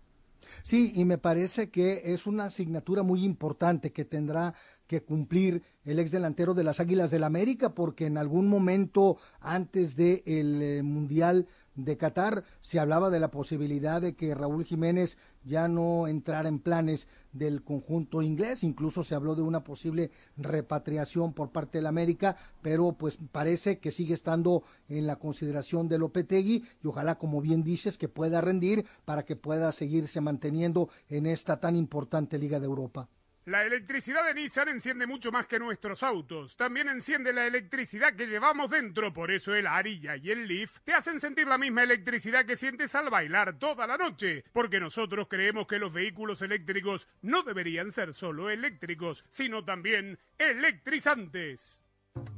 Sí, y me parece que es una asignatura muy importante que tendrá que cumplir el ex delantero de las Águilas del América, porque en algún momento antes del de Mundial de Qatar se hablaba de la posibilidad de que Raúl Jiménez ya no entrara en planes del conjunto inglés, incluso se habló de una posible repatriación por parte del América, pero pues parece que sigue estando en la consideración de Lopetegui y ojalá, como bien dices, que pueda rendir para que pueda seguirse manteniendo en esta tan importante Liga de Europa. La electricidad de Nissan enciende mucho más que nuestros autos. También enciende la electricidad que llevamos dentro. Por eso el Arilla y el Leaf te hacen sentir la misma electricidad que sientes al bailar toda la noche. Porque nosotros creemos que los vehículos eléctricos no deberían ser solo eléctricos, sino también electrizantes.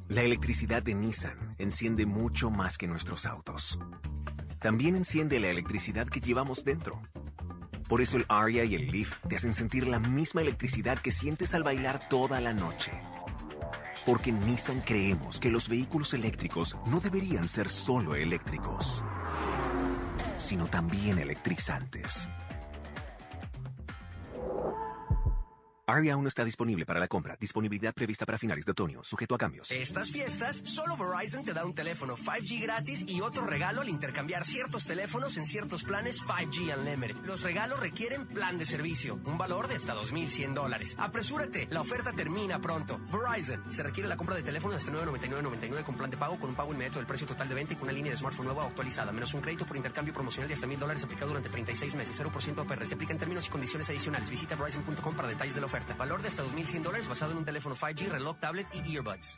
La electricidad de Nissan enciende mucho más que nuestros autos. También enciende la electricidad que llevamos dentro. Por eso el Aria y el Leaf te hacen sentir la misma electricidad que sientes al bailar toda la noche. Porque en Nissan creemos que los vehículos eléctricos no deberían ser solo eléctricos, sino también electrizantes. Aria aún no está disponible para la compra. Disponibilidad prevista para finales de otoño, sujeto a cambios. Estas fiestas, solo Verizon te da un teléfono 5G gratis y otro regalo al intercambiar ciertos teléfonos en ciertos planes 5G Unlimited. Los regalos requieren plan de servicio, un valor de hasta 2.100 dólares. Apresúrate, la oferta termina pronto. Verizon, se requiere la compra de teléfono hasta 999.99 con plan de pago con un pago inmediato del precio total de venta y con una línea de smartphone nueva actualizada, menos un crédito por intercambio promocional de hasta 1.000 dólares aplicado durante 36 meses, 0% APR. Se aplica en términos y condiciones adicionales. Visita verizon.com para detalles de la oferta. Valor de hasta 2.100 dólares basado en un teléfono 5G, reloj, tablet y earbuds.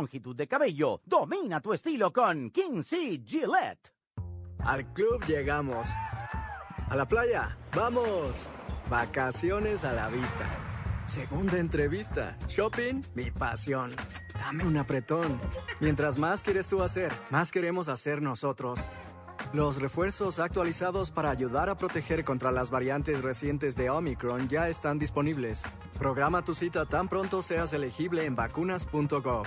longitud de cabello. Domina tu estilo con Kinsey Gillette. Al club llegamos. A la playa, vamos. Vacaciones a la vista. Segunda entrevista. Shopping, mi pasión. Dame un apretón. Mientras más quieres tú hacer, más queremos hacer nosotros. Los refuerzos actualizados para ayudar a proteger contra las variantes recientes de Omicron ya están disponibles. Programa tu cita tan pronto seas elegible en vacunas.gov.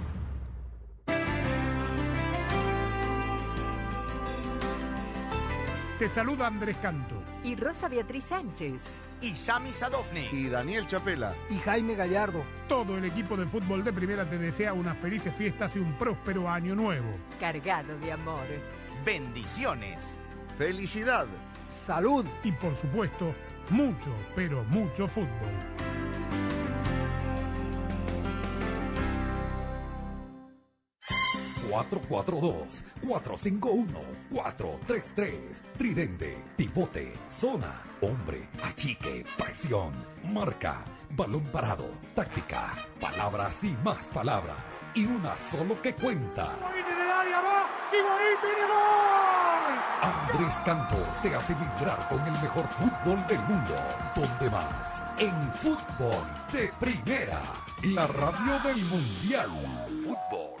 Te saluda Andrés Canto. Y Rosa Beatriz Sánchez. Y Sami Sadovni. Y Daniel Chapela. Y Jaime Gallardo. Todo el equipo de fútbol de primera te desea unas felices fiestas y un próspero año nuevo. Cargado de amor. Bendiciones. Felicidad. Salud. Y por supuesto, mucho, pero mucho fútbol. ...442-451-433... Tridente, pivote, zona, hombre, achique, presión, marca, balón parado, táctica, palabras y más palabras. Y una solo que cuenta. Andrés Cantor te hace vibrar con el mejor fútbol del mundo. ¿Dónde más? En fútbol de primera. La radio del mundial. Fútbol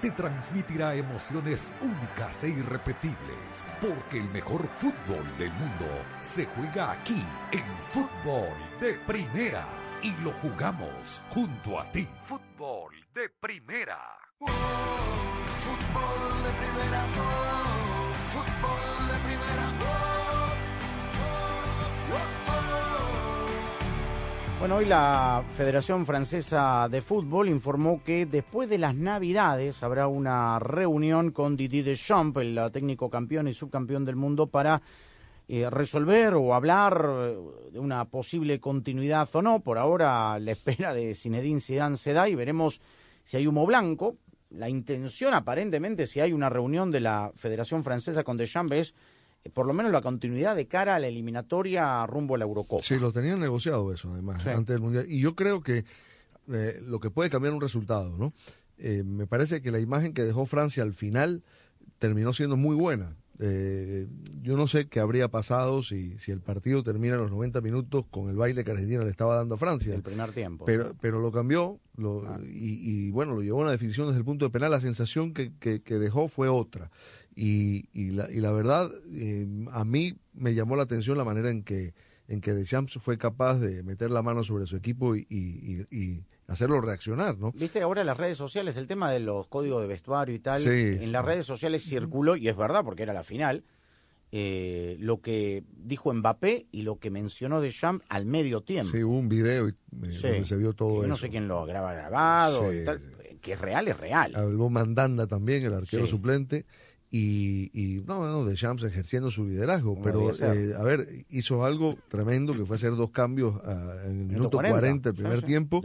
te transmitirá emociones únicas e irrepetibles, porque el mejor fútbol del mundo se juega aquí en Fútbol de Primera y lo jugamos junto a ti. Fútbol de Primera. Fútbol de primera, oh, Bueno, hoy la Federación Francesa de Fútbol informó que después de las Navidades habrá una reunión con Didier Deschamps, el técnico campeón y subcampeón del mundo, para eh, resolver o hablar eh, de una posible continuidad o no. Por ahora la espera de Zinedine Zidane se da y veremos si hay humo blanco. La intención aparentemente si hay una reunión de la Federación Francesa con Deschamps es por lo menos la continuidad de cara a la eliminatoria rumbo a la Eurocopa. Sí, lo tenían negociado eso, además, Sí. antes del Mundial. Y yo creo que eh, lo que puede cambiar un resultado, ¿no? Eh, me parece que la imagen que dejó Francia al final terminó siendo muy buena. Eh, yo no sé qué habría pasado si, si el partido termina en los 90 minutos con el baile que Argentina le estaba dando a Francia. El primer tiempo. Pero, pero lo cambió lo, y, y, bueno, lo llevó a una definición desde el punto de penal. La sensación que, que, que dejó fue otra. Y, y, la, y la verdad, eh, a mí me llamó la atención la manera en que, en que Deschamps fue capaz de meter la mano sobre su equipo y, y, hacerlo reaccionar, ¿no? Viste ahora en las redes sociales el tema de los códigos de vestuario y tal. Sí, en sí. las redes sociales circuló, y es verdad porque era la final, eh, lo que dijo Mbappé y lo que mencionó Deschamps al medio tiempo. Sí, hubo un video y, eh, Sí. donde se vio todo eso. no sé quién lo graba grabado y tal. Que es real, es real. Habló Mandanda también, el arquero suplente. Y, y no, no, Deschamps ejerciendo su liderazgo, pero eh, a ver, hizo algo tremendo que fue hacer dos cambios ah, en el minuto 40, el sí, primer sí. tiempo,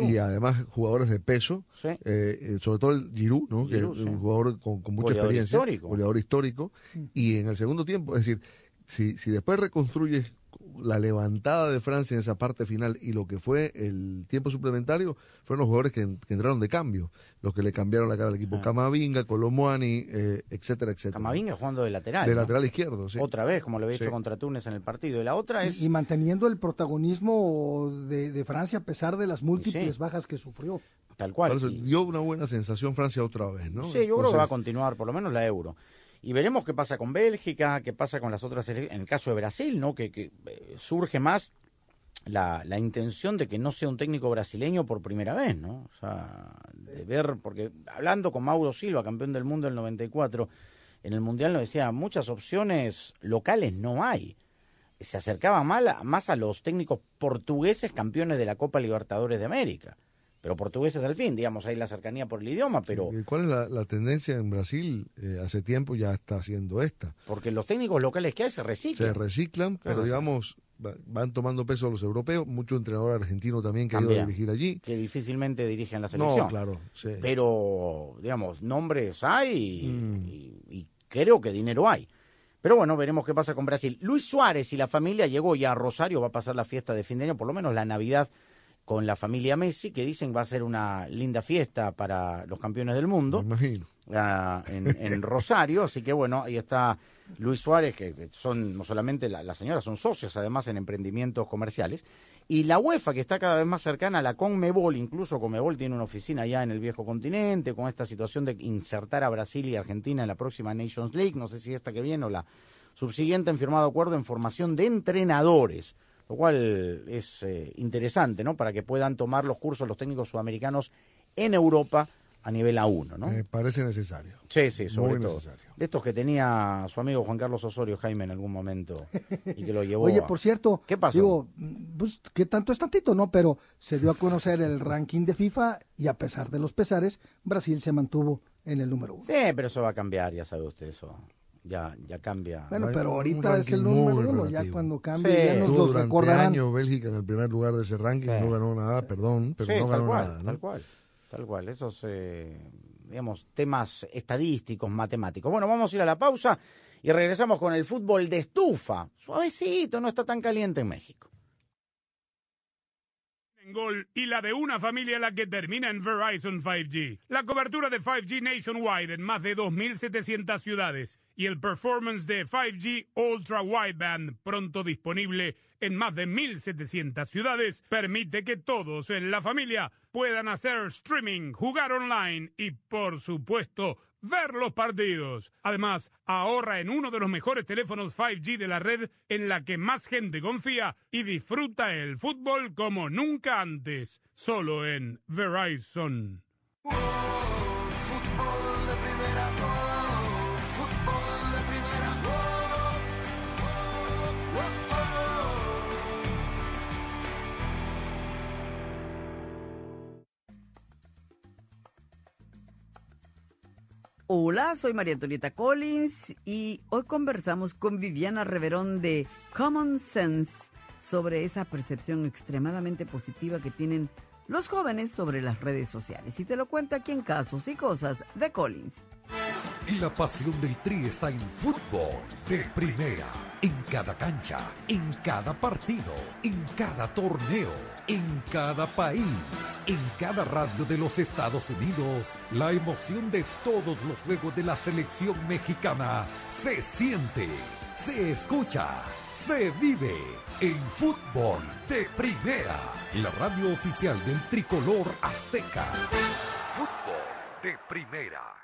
y además jugadores de peso, Sí. eh, eh, sobre todo el Giroud, ¿no? que es un jugador con, con mucha Goleador experiencia, goleador histórico, y en el segundo tiempo, es decir, si, si después reconstruyes la levantada de Francia en esa parte final y lo que fue el tiempo suplementario fueron los jugadores que, en- que entraron de cambio, los que le cambiaron la cara al equipo, Camavinga, Colomuani, eh, etcétera, etcétera. Camavinga jugando de lateral. De ¿no? lateral izquierdo, sí. Otra vez, como lo había Sí. hecho contra Túnez en el partido. Y la otra es. Y, y manteniendo el protagonismo de, de Francia a pesar de las múltiples sí. bajas que sufrió. Tal cual. Eso Y- dio una buena sensación Francia otra vez, ¿no? Sí, yo creo que va a continuar, por lo menos la euro. Y veremos qué pasa con Bélgica, qué pasa con las otras En el caso de Brasil, ¿no? Que, que, eh, surge más la, la intención de que no sea un técnico brasileño por primera vez, ¿no? O sea, de ver, porque hablando con Mauro Silva, campeón del mundo del 94, en el Mundial nos decía, muchas opciones locales no hay. Se acercaba más a los técnicos portugueses campeones de la Copa Libertadores de América. Pero portugueses al fin, digamos, hay la cercanía por el idioma, pero... ¿y ¿Cuál es la, la tendencia en Brasil? Eh, hace tiempo ya está haciendo esta. Porque los técnicos locales que hay se reciclan. Se reciclan, pero digamos, va- van tomando peso los europeos, mucho entrenador argentino también que ha ido a dirigir allí. Que difícilmente dirigen la selección. No, claro, sí. Pero, digamos, nombres hay y, Mm. y- y creo que dinero hay. Pero bueno, veremos qué pasa con Brasil. Luis Suárez y la familia llegó ya a Rosario, va a pasar la fiesta de fin de año, por lo menos la Navidad con la familia Messi, que dicen va a ser una linda fiesta para los campeones del mundo. Me imagino. ah, en, en <laughs> Rosario, así que bueno, ahí está Luis Suárez, que son no solamente la- las señoras, son socios además en emprendimientos comerciales, y la UEFA que está cada vez más cercana a la Conmebol, incluso Conmebol tiene una oficina allá en el viejo continente, con esta situación de insertar a Brasil y Argentina en la próxima Nations League, no sé si esta que viene o la subsiguiente, han firmado acuerdo en formación de entrenadores, lo cual es eh, interesante, ¿no? Para que puedan tomar los cursos los técnicos sudamericanos en Europa a nivel A1, ¿no? Me parece necesario. Sí, sí, sobre Muy todo. necesario. De estos que tenía su amigo Juan Carlos Osorio Jaime en algún momento y que lo llevó Oye, a- por cierto, ¿Qué pasó? digo, pues, que tanto es tantito, ¿no? Pero se dio a conocer el ranking de FIFA y a pesar de los pesares, Brasil se mantuvo en el número uno. Sí, pero eso va a cambiar, ya sabe usted eso. Ya, ya cambia. Bueno, pero ahorita es el número uno, ya cuando cambie Sí. ya nos durante recordarán. años Bélgica en el primer lugar de ese ranking, Sí. no ganó nada, perdón, pero Sí, no tal ganó cual, nada. ¿no? tal cual, tal cual. Esos, eh, digamos, temas estadísticos, matemáticos. Bueno, vamos a ir a la pausa y regresamos con el fútbol de estufa. Suavecito, no está tan caliente en México. Gol y la de una familia la que termina en Verizon 5G. La cobertura de 5G nationwide en más de 2.700 ciudades y el performance de 5G Ultra Wideband pronto disponible en más de 1.700 ciudades permite que todos en la familia puedan hacer streaming, jugar online y, por supuesto, ver los partidos. Además, ahorra en uno de los mejores teléfonos 5G de la red en la que más gente confía y disfruta el fútbol como nunca antes, solo en Verizon. Hola, soy María Antonieta Collins y hoy conversamos con Viviana Reverón de Common Sense sobre esa percepción extremadamente positiva que tienen los jóvenes sobre las redes sociales. Y te lo cuento aquí en Casos y Cosas de Collins. La pasión del Tri está en fútbol de primera, en cada cancha, en cada partido, en cada torneo, en cada país, en cada radio de los Estados Unidos. La emoción de todos los juegos de la selección mexicana se siente, se escucha, se vive en fútbol de primera, la radio oficial del tricolor azteca. Fútbol de primera.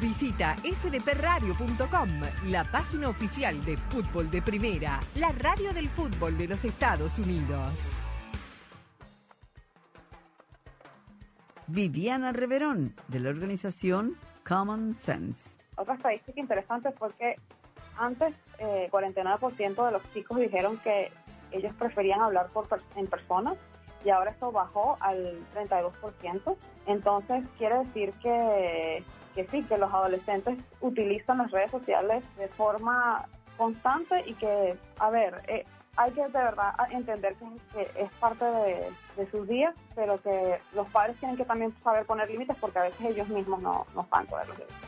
Visita fdpradio.com, la página oficial de fútbol de primera, la radio del fútbol de los Estados Unidos. Viviana Reverón, de la organización Common Sense. Otra estadística interesante fue que antes eh, 49% de los chicos dijeron que ellos preferían hablar por per- en persona y ahora esto bajó al 32%. Entonces quiere decir que, que sí, que los adolescentes utilizan las redes sociales de forma constante y que, a ver, eh, hay que de verdad entender que, es parte de, de sus días, pero que los padres tienen que también saber poner límites porque a veces ellos mismos no, no saben poner los límites.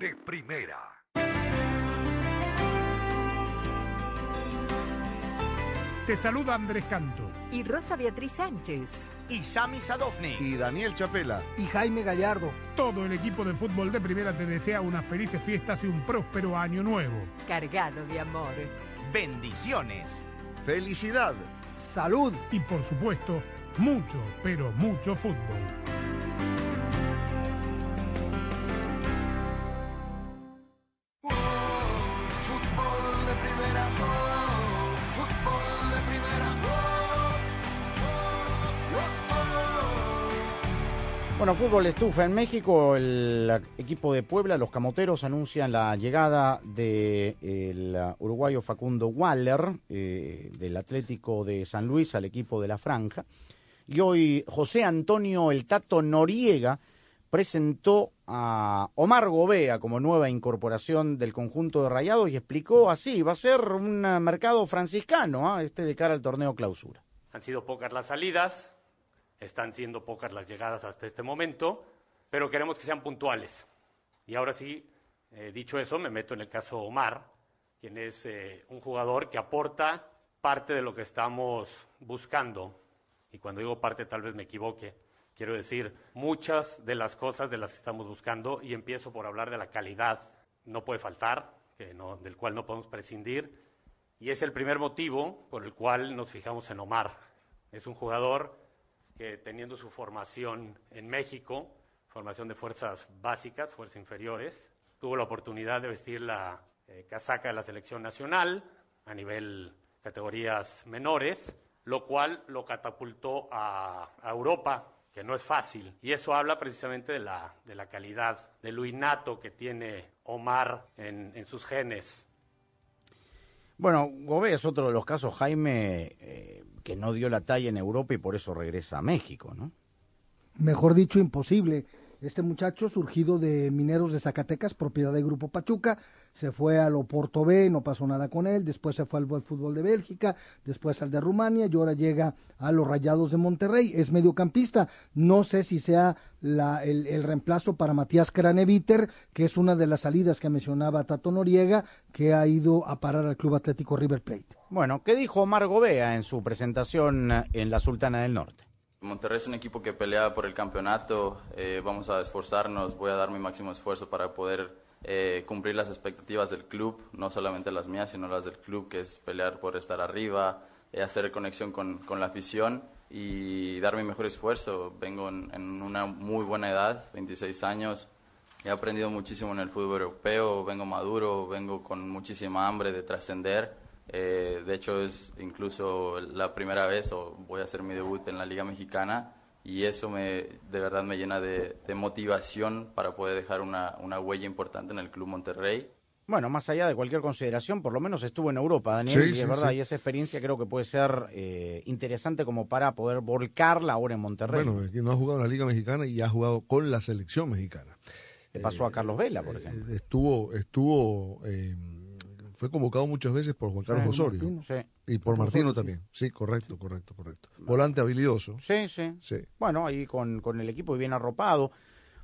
de primera. Te saluda Andrés Canto. Y Rosa Beatriz Sánchez. Y Sami Sadovnik. Y Daniel Chapela. Y Jaime Gallardo. Todo el equipo de fútbol de primera te desea unas felices fiestas y un próspero año nuevo. Cargado de amor. Bendiciones. Felicidad. Salud. Y por supuesto, mucho, pero mucho. Fútbol Bueno, fútbol estufa. En México, el equipo de Puebla, los camoteros, anuncian la llegada del uruguayo Facundo Waller, eh, del Atlético de San Luis, al equipo de la Franja. Y hoy José Antonio El Tato Noriega presentó a Omar Gobea como nueva incorporación del conjunto de Rayados y explicó así, va a ser un mercado franciscano, ¿ah? este de cara al torneo clausura. Han sido pocas las salidas, están siendo pocas las llegadas hasta este momento, pero queremos que sean puntuales. Y ahora sí, eh, dicho eso, me meto en el caso Omar, quien es eh, un jugador que aporta parte de lo que estamos buscando. Y cuando digo parte tal vez me equivoque. Quiero decir, muchas de las cosas de las que estamos buscando, y empiezo por hablar de la calidad, no puede faltar, del cual no podemos prescindir, y es el primer motivo por el cual nos fijamos en Omar. Es un jugador que teniendo su formación en México, formación de fuerzas básicas, fuerzas inferiores, tuvo la oportunidad de vestir la eh, casaca de la selección nacional a nivel categorías menores, lo cual lo catapultó a, Europa que no es fácil. Y eso habla precisamente de la, de la calidad, de lo innato que tiene Omar en, en sus genes. Bueno, Gobé es otro de los casos, Jaime, eh, que no dio la talla en Europa y por eso regresa a México, ¿no? Mejor dicho, imposible. Este muchacho, surgido de Mineros de Zacatecas, propiedad del Grupo Pachuca, se fue al Oporto B, no pasó nada con él, después se fue al fútbol de Bélgica, después al de Rumania y ahora llega a los Rayados de Monterrey, es mediocampista, no sé si sea la, el, reemplazo para Matías Craneviter, que es una de las salidas que mencionaba Tato Noriega, que ha ido a parar al Club Atlético River Plate. Bueno, ¿qué dijo Omar Gobea en su presentación en la Sultana del Norte? Monterrey es un equipo que pelea por el campeonato, eh, vamos a esforzarnos, voy a dar mi máximo esfuerzo para poder eh, cumplir las expectativas del club, no solamente las mías, sino las del club, que es pelear por estar arriba, eh, hacer conexión con, con, la afición y dar mi mejor esfuerzo. Vengo en, en, una muy buena edad, 26 años, he aprendido muchísimo en el fútbol europeo, vengo maduro, vengo con muchísima hambre de trascender eh, de hecho, es incluso la primera vez o voy a hacer mi debut en la Liga Mexicana y eso me, de verdad me llena de, de motivación para poder dejar una, una, huella importante en el Club Monterrey. Bueno, más allá de cualquier consideración, por lo menos estuvo en Europa, Daniel, Sí, y sí, es verdad, sí. y esa experiencia creo que puede ser eh, interesante como para poder volcarla ahora en Monterrey. Bueno, es que no ha jugado en la Liga Mexicana y ha jugado con la selección mexicana. Le pasó a Carlos Vela, por ejemplo. Estuvo, estuvo, eh, fue convocado muchas veces por Juan Carlos Osorio. Martino. Sí. Y por Por Martino Osorio, también. Sí, correcto, correcto, correcto. Volante habilidoso. Sí, sí. Sí. Bueno, ahí con, con el equipo bien arropado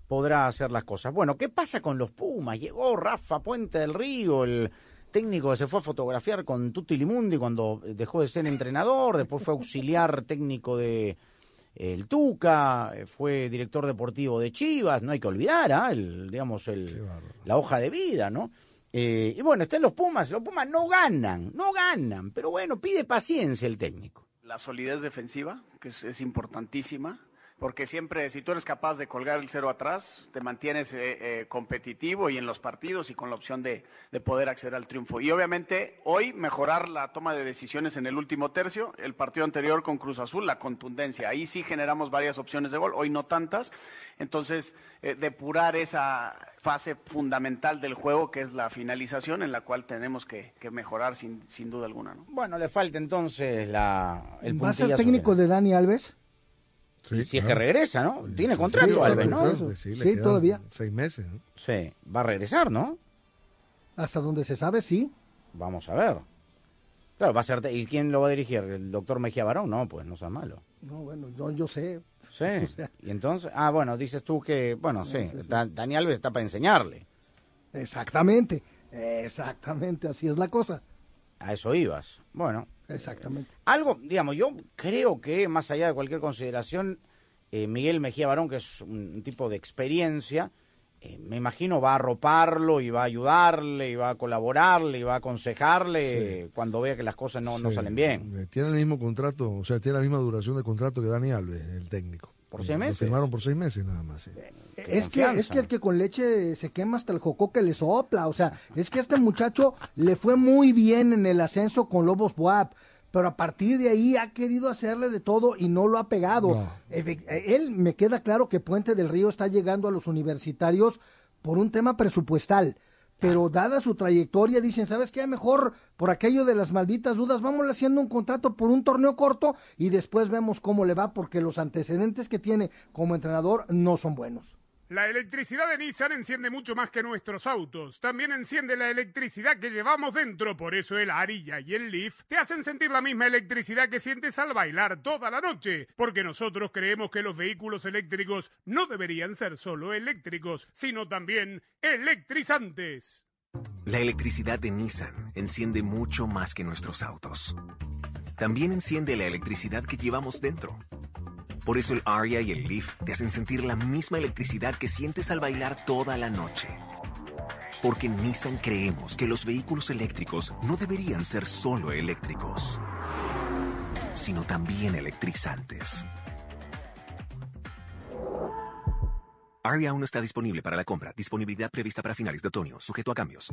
podrá hacer las cosas. Bueno, ¿qué pasa con los Pumas? Llegó Rafa Puente del Río, el técnico que se fue a fotografiar con Tutti Limundi cuando dejó de ser entrenador, después fue auxiliar <laughs> técnico de el Tuca, eh, fue director deportivo de Chivas, no hay que olvidar, ¿ah? el, digamos, el, la hoja de vida, ¿no? Eh, y bueno, están los Pumas, los Pumas no ganan, no ganan, pero bueno, pide paciencia el técnico. La solidez defensiva, que es, es importantísima, porque siempre, si tú eres capaz de colgar el cero atrás, te mantienes eh, eh, competitivo y en los partidos y con la opción de, de poder acceder al triunfo. Y obviamente hoy mejorar la toma de decisiones en el último tercio, el partido anterior con Cruz Azul, la contundencia. Ahí sí generamos varias opciones de gol, hoy no tantas. Entonces, eh, depurar esa fase fundamental del juego, que es la finalización, en la cual tenemos que, que mejorar sin, sin duda alguna. ¿no? Bueno, le falta entonces la, el ¿Va a ser técnico de Dani Alves? Sí, si es que regresa, ¿no? Tiene contrato Sí, Alves, ¿no? Sí, Sí, todavía. Seis meses. ¿no? Sí, va a regresar, ¿no? Hasta donde se sabe, sí. Vamos a ver. Claro, va a ser. ¿Y quién lo va a dirigir? ¿El doctor Mejía Barón? No, pues no sea malo. No, bueno, yo, yo sé. Sí. <laughs> O sea, Y entonces. Ah, bueno, dices tú que. Bueno, sí. Da- Dani Alves está para enseñarle. exactamente, exactamente, así es la cosa. A eso ibas. Bueno. Exactamente. Algo, digamos, yo creo que más allá de cualquier consideración, eh, Miguel Mejía Barón, que es un, tipo de experiencia, eh, me imagino va a arroparlo y va a ayudarle y va a colaborarle y va a aconsejarle eh, cuando vea que las cosas no, no salen bien. Tiene el mismo contrato, o sea, tiene la misma duración de contrato que Dani Alves, el técnico. ¿Por seis lo meses? firmaron por seis meses nada más. sí. Es que, es que el que con leche se quema hasta el jocó que le sopla. O sea, es que a este muchacho le fue muy bien en el ascenso con Lobos Buap. Pero a partir de ahí ha querido hacerle de todo y no lo ha pegado. Él me queda claro que Puente del Río está llegando a los universitarios por un tema presupuestal. pero dada su trayectoria dicen, ¿sabes qué? Mejor por aquello de las malditas dudas, vamos haciendo un contrato por un torneo corto y después vemos cómo le va porque los antecedentes que tiene como entrenador no son buenos. La electricidad de Nissan enciende mucho más que nuestros autos. También enciende la electricidad que llevamos dentro. Por eso el Arilla y el Leaf te hacen sentir la misma electricidad que sientes al bailar toda la noche. Porque nosotros creemos que los vehículos eléctricos no deberían ser solo eléctricos, sino también electrizantes. La electricidad de Nissan enciende mucho más que nuestros autos. También enciende la electricidad que llevamos dentro. Por eso el Aria y el Leaf te hacen sentir la misma electricidad que sientes al bailar toda la noche. Porque en Nissan creemos que los vehículos eléctricos no deberían ser solo eléctricos, sino también electrizantes. Aria aún no está disponible para la compra. Disponibilidad prevista para finales de otoño, sujeto a cambios.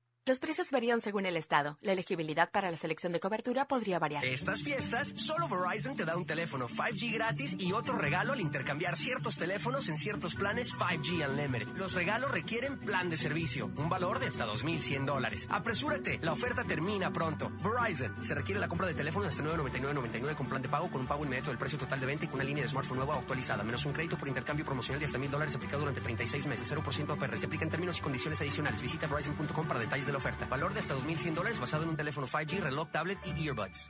Los precios varían según el estado. La elegibilidad para la selección de cobertura podría variar. Estas fiestas, solo Verizon te da un teléfono 5G gratis y otro regalo al intercambiar ciertos teléfonos en ciertos planes 5G Unlimited. Los regalos requieren plan de servicio, un valor de hasta 2.100 dólares. Apresúrate, la oferta termina pronto. Verizon, se requiere la compra de teléfono hasta 999.99 con plan de pago con un pago inmediato del precio total de venta y con una línea de smartphone nueva actualizada, menos un crédito por intercambio promocional de hasta 1.000 dólares aplicado durante 36 meses, 0% APR. Se aplica en términos y condiciones adicionales. Visita verizon.com para detalles de la oferta. Valor de hasta 2.100 dólares basado en un teléfono 5G, reloj, tablet y earbuds.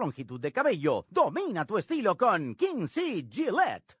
longitud de cabello. Domina tu estilo con Kinsey Gillette.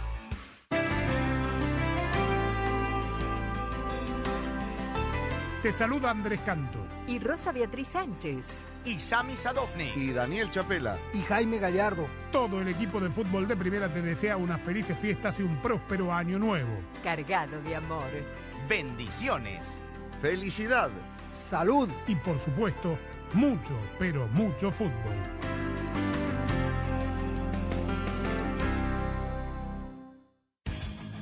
Te saluda Andrés Canto. Y Rosa Beatriz Sánchez. Y Sami Sadovni. Y Daniel Chapela. Y Jaime Gallardo. Todo el equipo de fútbol de primera te desea unas felices fiestas y un próspero año nuevo. Cargado de amor. Bendiciones. Felicidad. Salud. Y por supuesto, mucho, pero mucho fútbol.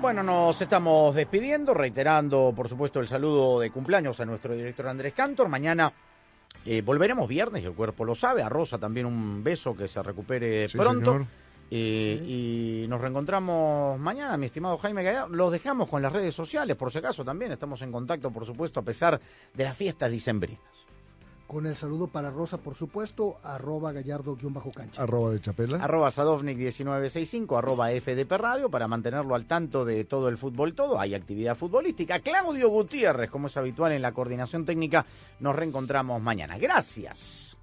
Bueno, nos estamos despidiendo, reiterando, por supuesto, el saludo de cumpleaños a nuestro director Andrés Cantor. Mañana eh, volveremos viernes, y el cuerpo lo sabe. A Rosa también un beso, que se recupere Sí, pronto. señor. Eh, Y nos reencontramos mañana, mi estimado Jaime Gallardo. Los dejamos con las redes sociales, por si acaso también. Estamos en contacto, por supuesto, a pesar de las fiestas dicembrinas. Con el saludo para Rosa, por supuesto, arroba gallardo-cancha. Arroba de Chapela. Arroba Sadovnik1965, arroba FDP Radio, para mantenerlo al tanto de todo el fútbol todo. Hay actividad futbolística. Claudio Gutiérrez, como es habitual en la coordinación técnica, nos reencontramos mañana. Gracias.